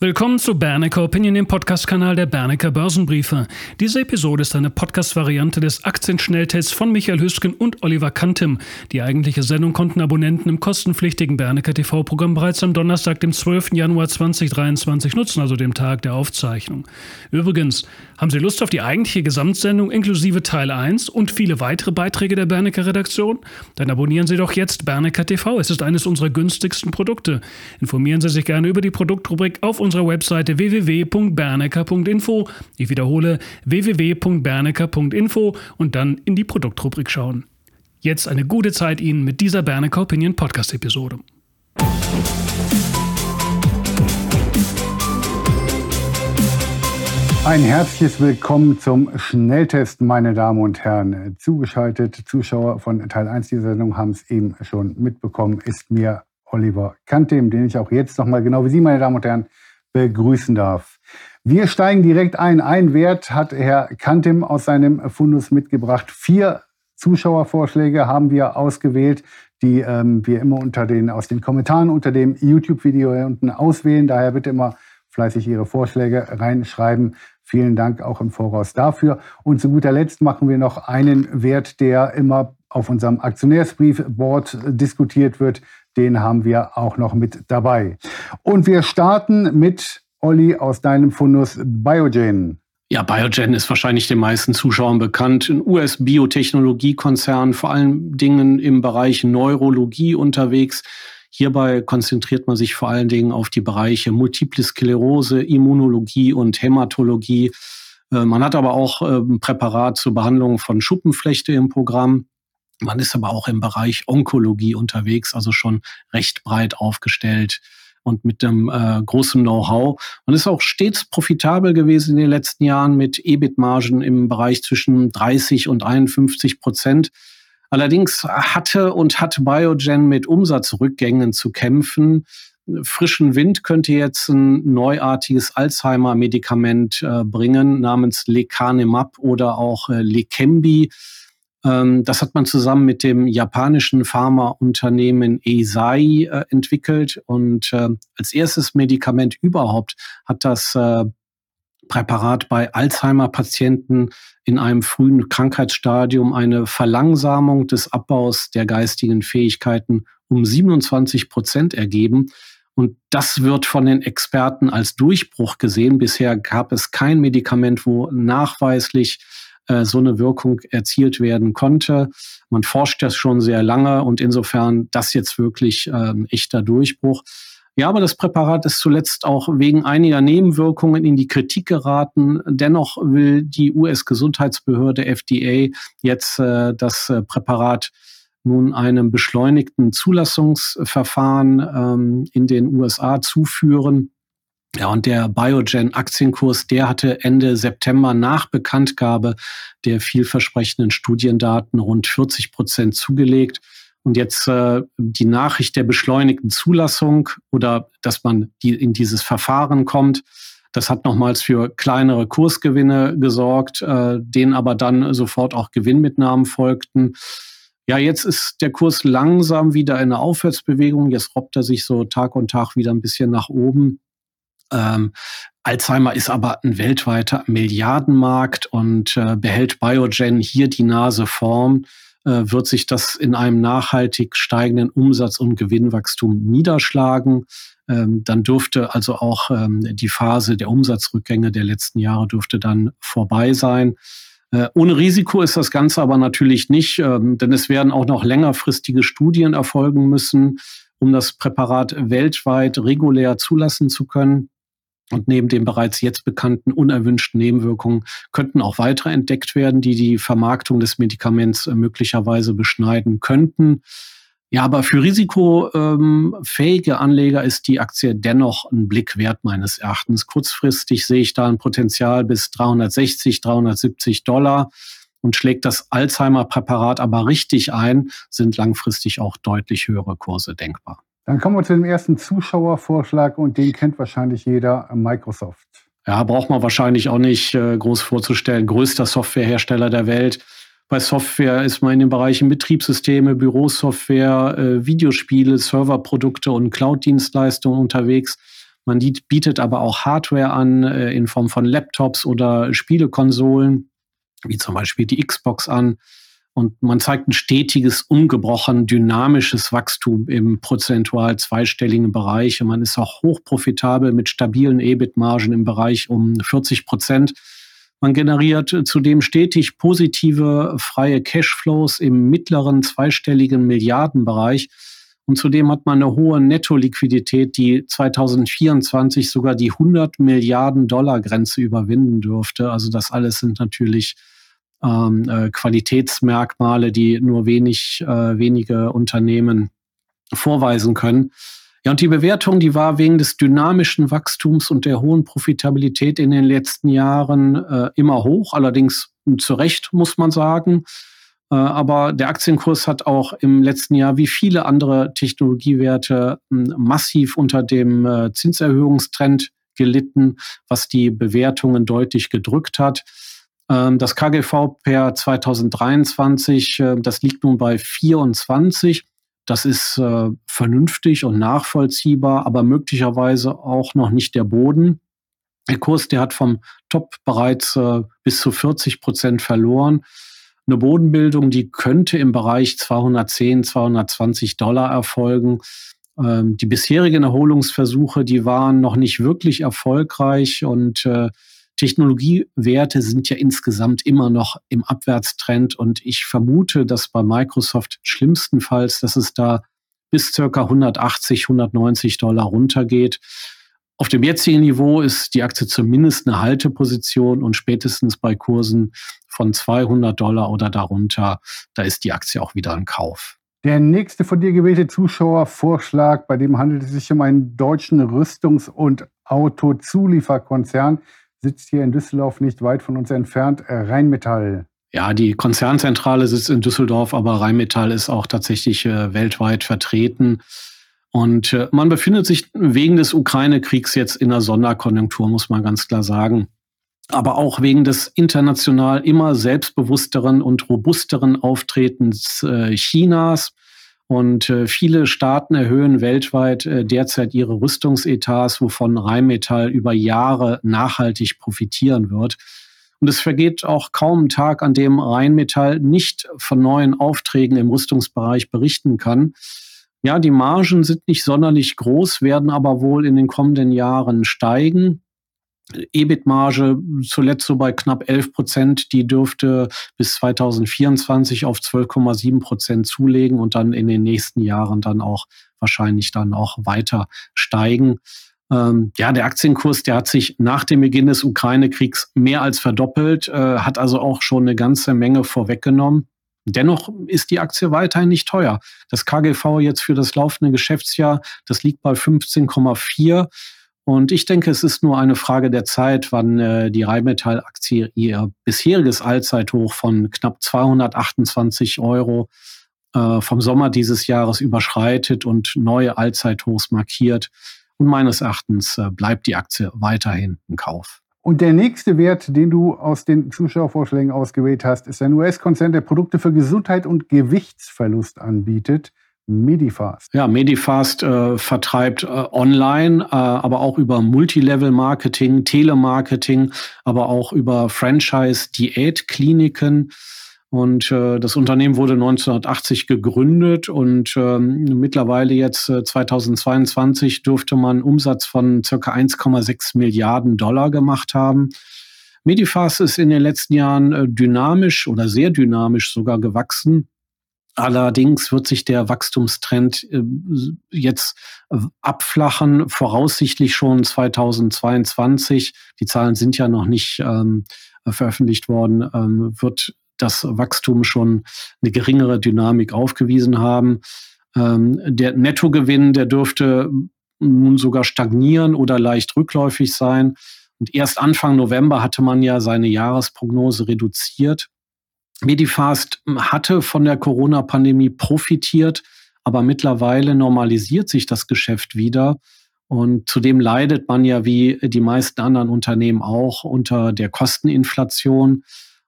Willkommen zu Bernecker Opinion, dem Podcast-Kanal der Bernecker Börsenbriefe. Diese Episode ist eine Podcast-Variante des Aktienschnelltests von Michael Hüsken und Oliver Kantim. Die eigentliche Sendung konnten Abonnenten im kostenpflichtigen Bernecker TV-Programm bereits am Donnerstag, dem 12. Januar 2023 nutzen, also dem Tag der Aufzeichnung. Übrigens, haben Sie Lust auf die eigentliche Gesamtsendung inklusive Teil 1 und viele weitere Beiträge der Bernecker Redaktion? Dann abonnieren Sie doch jetzt Bernecker TV. Es ist eines unserer günstigsten Produkte. Informieren Sie sich gerne über die Produktrubrik auf unserer Webseite www.bernecker.info. Ich wiederhole www.bernecker.info und dann in die Produktrubrik schauen. Jetzt eine gute Zeit Ihnen mit dieser Bernecker Opinion Podcast Episode. Ein herzliches Willkommen zum Schnelltest, meine Damen und Herren. Zugeschaltet, Zuschauer von Teil 1 dieser Sendung haben es eben schon mitbekommen, ist mir Oliver Kantem, den ich auch jetzt nochmal, genau wie Sie, meine Damen und Herren, begrüßen darf. Wir steigen direkt ein. Ein Wert hat Herr Kantim aus seinem Fundus mitgebracht. Vier Zuschauervorschläge haben wir ausgewählt, die ähm, wir immer unter den, aus den Kommentaren unter dem YouTube-Video unten auswählen. Daher bitte immer fleißig Ihre Vorschläge reinschreiben. Vielen Dank auch im Voraus dafür. Und zu guter Letzt machen wir noch einen Wert, der immer auf unserem Aktionärsbriefboard diskutiert wird, den haben wir auch noch mit dabei. Und wir starten mit Olli aus deinem Fundus Biogen. Ja, Biogen ist wahrscheinlich den meisten Zuschauern bekannt. Ein US-Biotechnologiekonzern, vor allen Dingen im Bereich Neurologie unterwegs. Hierbei konzentriert man sich vor allen Dingen auf die Bereiche Multiple Sklerose, Immunologie und Hämatologie. Äh, man hat aber auch ein ähm, Präparat zur Behandlung von Schuppenflechte im Programm. Man ist aber auch im Bereich Onkologie unterwegs, also schon recht breit aufgestellt und mit einem äh, großen Know-how. Man ist auch stets profitabel gewesen in den letzten Jahren mit EBIT-Margen im Bereich zwischen 30 und 51 Prozent. Allerdings hatte und hat Biogen mit Umsatzrückgängen zu kämpfen. Frischen Wind könnte jetzt ein neuartiges Alzheimer-Medikament äh, bringen namens Lecanemab oder auch äh, Leqembi. Ähm, das hat man zusammen mit dem japanischen Pharmaunternehmen Eisai äh, entwickelt und äh, als erstes Medikament überhaupt hat das äh, Präparat bei Alzheimer-Patienten in einem frühen Krankheitsstadium eine Verlangsamung des Abbaus der geistigen Fähigkeiten um 27 Prozent ergeben. Und das wird von den Experten als Durchbruch gesehen. Bisher gab es kein Medikament, wo nachweislich äh, so eine Wirkung erzielt werden konnte. Man forscht das schon sehr lange und insofern das jetzt wirklich ähm, echter Durchbruch. Ja, aber das Präparat ist zuletzt auch wegen einiger Nebenwirkungen in die Kritik geraten. Dennoch will die US-Gesundheitsbehörde FDA jetzt äh, das äh, Präparat nun einem beschleunigten Zulassungsverfahren ähm, in den USA zuführen. Ja, und der Biogen-Aktienkurs, der hatte Ende September nach Bekanntgabe der vielversprechenden Studiendaten rund 40 Prozent zugelegt. Und jetzt äh, die Nachricht der beschleunigten Zulassung oder dass man die, in dieses Verfahren kommt, das hat nochmals für kleinere Kursgewinne gesorgt, äh, denen aber dann sofort auch Gewinnmitnahmen folgten. Ja, jetzt ist der Kurs langsam wieder in einer Aufwärtsbewegung. Jetzt robbt er sich so Tag und Tag wieder ein bisschen nach oben. Ähm, Alzheimer ist aber ein weltweiter Milliardenmarkt und äh, behält Biogen hier die Nase vorn, äh, wird sich das in einem nachhaltig steigenden Umsatz- und Gewinnwachstum niederschlagen. Ähm, dann dürfte also auch ähm, die Phase der Umsatzrückgänge der letzten Jahre dürfte dann vorbei sein. Äh, ohne Risiko ist das Ganze aber natürlich nicht, ähm, denn es werden auch noch längerfristige Studien erfolgen müssen, um das Präparat weltweit regulär zulassen zu können. Und neben den bereits jetzt bekannten unerwünschten Nebenwirkungen könnten auch weitere entdeckt werden, die die Vermarktung des Medikaments äh, möglicherweise beschneiden könnten. Ja, aber für risikofähige ähm, Anleger ist die Aktie dennoch ein Blick wert meines Erachtens. Kurzfristig sehe ich da ein Potenzial bis 360, 370 Dollar. Und schlägt das Alzheimer-Präparat aber richtig ein, sind langfristig auch deutlich höhere Kurse denkbar. Dann kommen wir zu dem ersten Zuschauervorschlag und den kennt wahrscheinlich jeder, Microsoft. Ja, braucht man wahrscheinlich auch nicht äh, groß vorzustellen. Größter Softwarehersteller der Welt. Bei Software ist man in den Bereichen Betriebssysteme, Bürosoftware, äh, Videospiele, Serverprodukte und Cloud-Dienstleistungen unterwegs. Man bietet aber auch Hardware an äh, in Form von Laptops oder Spielekonsolen, wie zum Beispiel die Xbox an. Und man zeigt ein stetiges, ungebrochen dynamisches Wachstum im prozentual zweistelligen Bereich. Und man ist auch hochprofitabel mit stabilen EBIT-Margen im Bereich um 40 Prozent. Man generiert zudem stetig positive freie Cashflows im mittleren zweistelligen Milliardenbereich. Und zudem hat man eine hohe Netto-Liquidität, die 2024 sogar die 100 Milliarden Dollar Grenze überwinden dürfte. Also das alles sind natürlich ähm, äh, Qualitätsmerkmale, die nur wenig, äh, wenige Unternehmen vorweisen können. Ja, und die Bewertung, die war wegen des dynamischen Wachstums und der hohen Profitabilität in den letzten Jahren äh, immer hoch, allerdings zu Recht, muss man sagen. Äh, aber der Aktienkurs hat auch im letzten Jahr wie viele andere Technologiewerte hm, massiv unter dem äh, Zinserhöhungstrend gelitten, was die Bewertungen deutlich gedrückt hat. Ähm, das KGV per 2023, äh, das liegt nun bei 24. Das ist äh, vernünftig und nachvollziehbar, aber möglicherweise auch noch nicht der Boden. Der Kurs, der hat vom Top bereits äh, bis zu 40 Prozent verloren. Eine Bodenbildung, die könnte im Bereich 210, 220 Dollar erfolgen. Ähm, die bisherigen Erholungsversuche, die waren noch nicht wirklich erfolgreich und äh, Technologiewerte sind ja insgesamt immer noch im Abwärtstrend und ich vermute, dass bei Microsoft schlimmstenfalls, dass es da bis circa 180, 190 Dollar runtergeht. Auf dem jetzigen Niveau ist die Aktie zumindest eine Halteposition und spätestens bei Kursen von 200 Dollar oder darunter, da ist die Aktie auch wieder ein Kauf. Der nächste von dir gewählte Zuschauervorschlag, bei dem handelt es sich um einen deutschen Rüstungs- und Autozulieferkonzern, sitzt hier in Düsseldorf nicht weit von uns entfernt, äh, Rheinmetall. Ja, die Konzernzentrale sitzt in Düsseldorf, aber Rheinmetall ist auch tatsächlich äh, weltweit vertreten. Und äh, man befindet sich wegen des Ukraine-Kriegs jetzt in einer Sonderkonjunktur, muss man ganz klar sagen. Aber auch wegen des international immer selbstbewussteren und robusteren Auftretens Chinas und äh, viele Staaten erhöhen weltweit äh, derzeit ihre Rüstungsetats, wovon Rheinmetall über Jahre nachhaltig profitieren wird. Und es vergeht auch kaum ein Tag, an dem Rheinmetall nicht von neuen Aufträgen im Rüstungsbereich berichten kann. Ja, die Margen sind nicht sonderlich groß, werden aber wohl in den kommenden Jahren steigen. EBIT-Marge zuletzt so bei knapp 11 Prozent, die dürfte bis 2024 auf 12,7 Prozent zulegen und dann in den nächsten Jahren dann auch wahrscheinlich dann auch weiter steigen. Ähm, ja, der Aktienkurs, der hat sich nach dem Beginn des Ukraine-Kriegs mehr als verdoppelt, äh, hat also auch schon eine ganze Menge vorweggenommen. Dennoch ist die Aktie weiterhin nicht teuer. Das KGV jetzt für das laufende Geschäftsjahr, das liegt bei 15,4. Und ich denke, es ist nur eine Frage der Zeit, wann äh, die Rheinmetall-Aktie ihr bisheriges Allzeithoch von knapp 228 Euro äh, vom Sommer dieses Jahres überschreitet und neue Allzeithochs markiert. Und meines Erachtens äh, bleibt die Aktie weiterhin im Kauf. Und der nächste Wert, den du aus den Zuschauervorschlägen ausgewählt hast, ist ein US-Konzern, der Produkte für Gesundheit und Gewichtsverlust anbietet. Medifast. Ja, Medifast äh, vertreibt äh, online, äh, aber auch über Multilevel-Marketing, Telemarketing, aber auch über Franchise-Diätkliniken. Und äh, das Unternehmen wurde 1980 gegründet und ähm, mittlerweile jetzt äh, 2022 dürfte man Umsatz von circa 1,6 Milliarden Dollar gemacht haben. Medifast ist in den letzten Jahren äh, dynamisch oder sehr dynamisch sogar gewachsen Allerdings wird sich der Wachstumstrend äh, jetzt äh, abflachen, voraussichtlich schon 2022. Die Zahlen sind ja noch nicht ähm, veröffentlicht worden, ähm, wird das Wachstum schon eine geringere Dynamik aufgewiesen haben. Ähm, der Nettogewinn, der dürfte nun sogar stagnieren oder leicht rückläufig sein. Und erst Anfang November hatte man ja seine Jahresprognose reduziert. Medifast hatte von der Corona-Pandemie profitiert, aber mittlerweile normalisiert sich das Geschäft wieder. Und zudem leidet man ja wie die meisten anderen Unternehmen auch unter der Kosteninflation.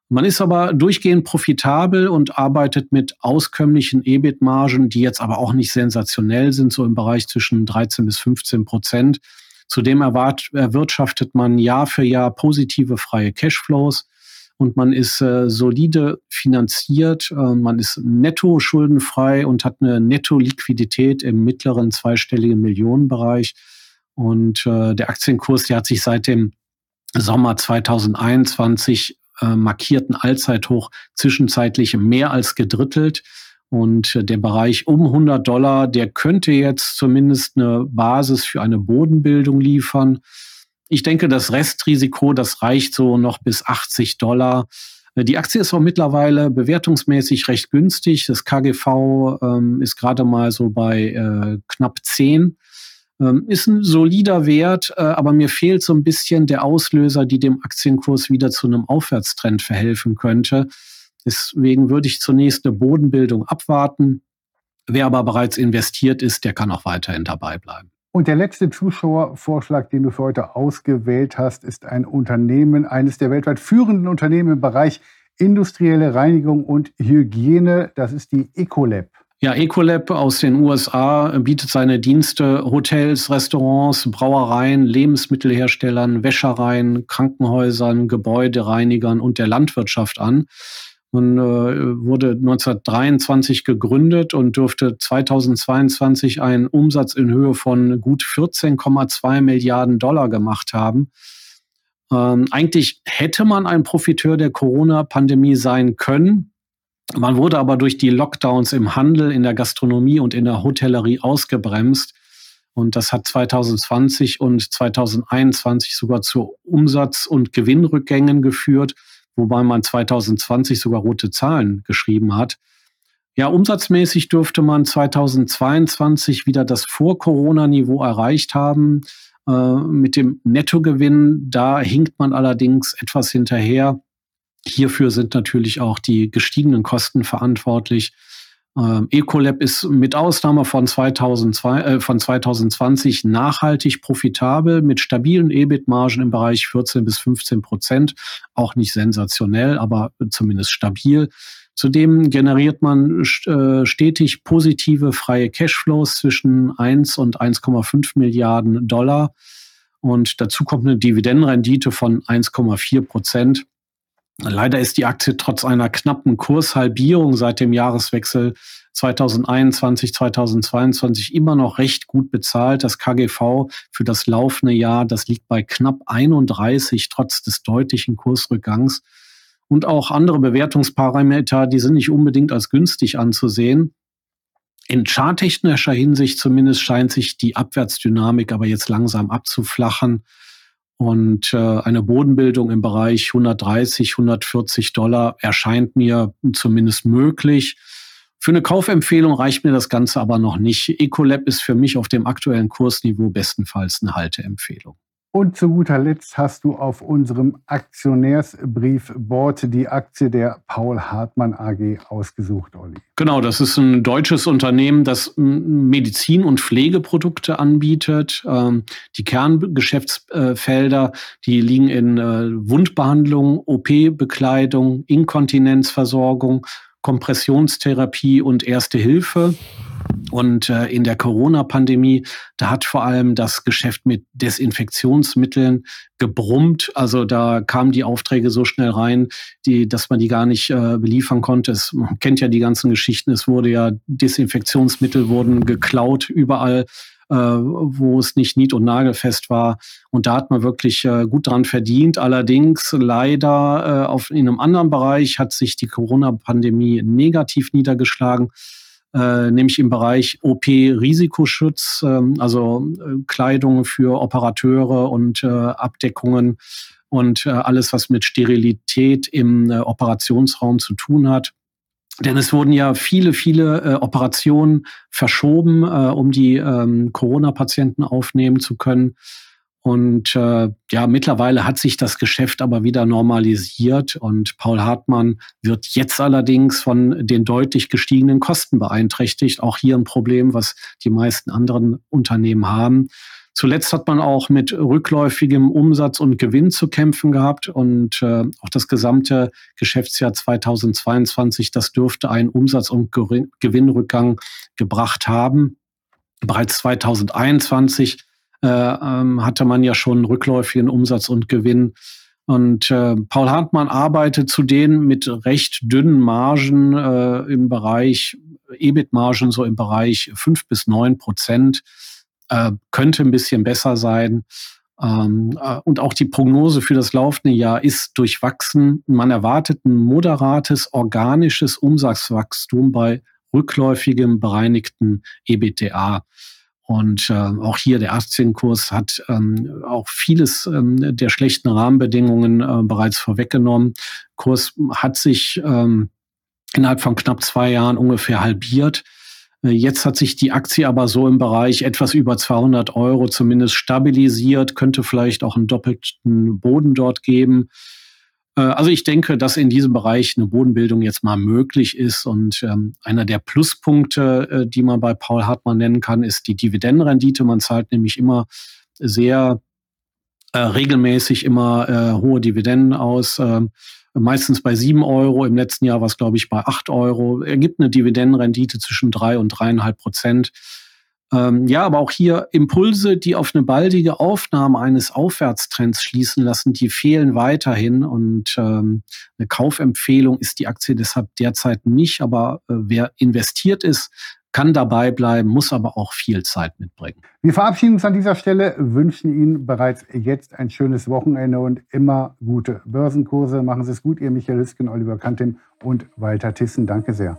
Man ist aber durchgehend profitabel und arbeitet mit auskömmlichen EBIT-Margen, die jetzt aber auch nicht sensationell sind, so im Bereich zwischen 13 bis 15 Prozent. Zudem erwirtschaftet man Jahr für Jahr positive freie Cashflows und man ist äh, solide finanziert, äh, man ist netto schuldenfrei und hat eine Netto-Liquidität im mittleren zweistelligen Millionenbereich. Und äh, der Aktienkurs, der hat sich seit dem Sommer 2021 äh, markierten Allzeithoch zwischenzeitlich mehr als gedrittelt. Und der Bereich um 100 Dollar, der könnte jetzt zumindest eine Basis für eine Bodenbildung liefern. Ich denke, das Restrisiko, das reicht so noch bis 80 Dollar. Die Aktie ist auch mittlerweile bewertungsmäßig recht günstig. Das KGV ähm, ist gerade mal so bei äh, knapp 10. Ähm, ist ein solider Wert, äh, aber mir fehlt so ein bisschen der Auslöser, die dem Aktienkurs wieder zu einem Aufwärtstrend verhelfen könnte. Deswegen würde ich zunächst eine Bodenbildung abwarten. Wer aber bereits investiert ist, der kann auch weiterhin dabei bleiben. Und der letzte Zuschauervorschlag, den du für heute ausgewählt hast, ist ein Unternehmen, eines der weltweit führenden Unternehmen im Bereich industrielle Reinigung und Hygiene. Das ist die Ecolab. Ja, Ecolab aus den USA bietet seine Dienste Hotels, Restaurants, Brauereien, Lebensmittelherstellern, Wäschereien, Krankenhäusern, Gebäudereinigern und der Landwirtschaft an und äh, wurde 1923 gegründet und dürfte 2022 einen Umsatz in Höhe von gut 14,2 Milliarden Dollar gemacht haben. Ähm, eigentlich hätte man ein Profiteur der Corona-Pandemie sein können, man wurde aber durch die Lockdowns im Handel, in der Gastronomie und in der Hotellerie ausgebremst. Und das hat 2020 und 2021 sogar zu Umsatz- und Gewinnrückgängen geführt, wobei man 2020 sogar rote Zahlen geschrieben hat. Ja, umsatzmäßig dürfte man 2022 wieder das Vor-Corona-Niveau erreicht haben. Äh, mit dem Nettogewinn, da hinkt man allerdings etwas hinterher. Hierfür sind natürlich auch die gestiegenen Kosten verantwortlich. Ähm, Ecolab ist mit Ausnahme von, 2002, äh, von 2020 nachhaltig profitabel mit stabilen EBIT-Margen im Bereich 14 bis 15 Prozent. Auch nicht sensationell, aber zumindest stabil. Zudem generiert man äh, stetig positive freie Cashflows zwischen 1 und 1,5 Milliarden Dollar. Und dazu kommt eine Dividendenrendite von 1,4 Prozent. Leider ist die Aktie trotz einer knappen Kurshalbierung seit dem Jahreswechsel 2021, 2022 immer noch recht gut bezahlt. Das KGV für das laufende Jahr, das liegt bei knapp 31 trotz des deutlichen Kursrückgangs. Und auch andere Bewertungsparameter, die sind nicht unbedingt als günstig anzusehen. In charttechnischer Hinsicht zumindest scheint sich die Abwärtsdynamik aber jetzt langsam abzuflachen. Und äh, eine Bodenbildung im Bereich 130, 140 Dollar erscheint mir zumindest möglich. Für eine Kaufempfehlung reicht mir das Ganze aber noch nicht. Ecolab ist für mich auf dem aktuellen Kursniveau bestenfalls eine Halteempfehlung. Und zu guter Letzt hast du auf unserem Aktionärsbriefboard die Aktie der Paul Hartmann AG ausgesucht, Olli. Genau, das ist ein deutsches Unternehmen, das Medizin- und Pflegeprodukte anbietet. Ähm, die Kerngeschäftsfelder, die liegen in äh, Wundbehandlung, OP-Bekleidung, Inkontinenzversorgung, Kompressionstherapie und Erste Hilfe. Und äh, in der Corona-Pandemie, da hat vor allem das Geschäft mit Desinfektionsmitteln gebrummt. Also da kamen die Aufträge so schnell rein, die, dass man die gar nicht äh, beliefern konnte. Es, man kennt ja die ganzen Geschichten. Es wurde ja Desinfektionsmittel wurden geklaut überall äh, wo es nicht nied- und nagelfest war. Und da hat man wirklich äh, gut dran verdient. Allerdings leider äh, auf, in einem anderen Bereich hat sich die Corona-Pandemie negativ niedergeschlagen äh, nämlich im Bereich OP-Risikoschutz, ähm, also äh, Kleidung für Operateure und äh, Abdeckungen und äh, alles, was mit Sterilität im äh, Operationsraum zu tun hat. Denn es wurden ja viele, viele äh, Operationen verschoben, äh, um die ähm, Corona-Patienten aufnehmen zu können. Und äh, ja, mittlerweile hat sich das Geschäft aber wieder normalisiert und Paul Hartmann wird jetzt allerdings von den deutlich gestiegenen Kosten beeinträchtigt. Auch hier ein Problem, was die meisten anderen Unternehmen haben. Zuletzt hat man auch mit rückläufigem Umsatz und Gewinn zu kämpfen gehabt und äh, auch das gesamte Geschäftsjahr 2022, das dürfte einen Umsatz- und Gewinnrückgang gebracht haben. Bereits 2021 äh, ähm, hatte man ja schon rückläufigen Umsatz und Gewinn. Und äh, Paul Hartmann arbeitet zudem mit recht dünnen Margen äh, im Bereich, EBIT-Margen so im Bereich fünf bis neun Prozent. Äh, könnte ein bisschen besser sein. Ähm, äh, und auch die Prognose für das laufende Jahr ist durchwachsen. Man erwartet ein moderates organisches Umsatzwachstum bei rückläufigem bereinigten EBTA. Und äh, auch hier der Aktienkurs hat ähm, auch vieles ähm, der schlechten Rahmenbedingungen äh, bereits vorweggenommen. Kurs hat sich ähm, innerhalb von knapp zwei Jahren ungefähr halbiert. Äh, jetzt hat sich die Aktie aber so im Bereich etwas über 200 Euro zumindest stabilisiert, könnte vielleicht auch einen doppelten Boden dort geben. Äh, also ich denke, dass in diesem Bereich eine Bodenbildung jetzt mal möglich ist. Und ähm, einer der Pluspunkte, äh, die man bei Paul Hartmann nennen kann, ist die Dividendenrendite. Man zahlt nämlich immer sehr äh, regelmäßig immer hohe Dividenden aus. Äh, meistens bei sieben Euro. Im letzten Jahr war es, glaube ich, bei acht Euro. Er gibt eine Dividendenrendite zwischen drei und dreieinhalb Prozent. Ähm, ja, aber auch hier Impulse, die auf eine baldige Aufnahme eines Aufwärtstrends schließen lassen, die fehlen weiterhin. Und ähm, eine Kaufempfehlung ist die Aktie deshalb derzeit nicht. Aber äh, wer investiert ist, kann dabei bleiben, muss aber auch viel Zeit mitbringen. Wir verabschieden uns an dieser Stelle, wünschen Ihnen bereits jetzt ein schönes Wochenende und immer gute Börsenkurse. Machen Sie es gut, Ihr Michael Hüsken, Oliver Kantin und Walter Tissen. Danke sehr.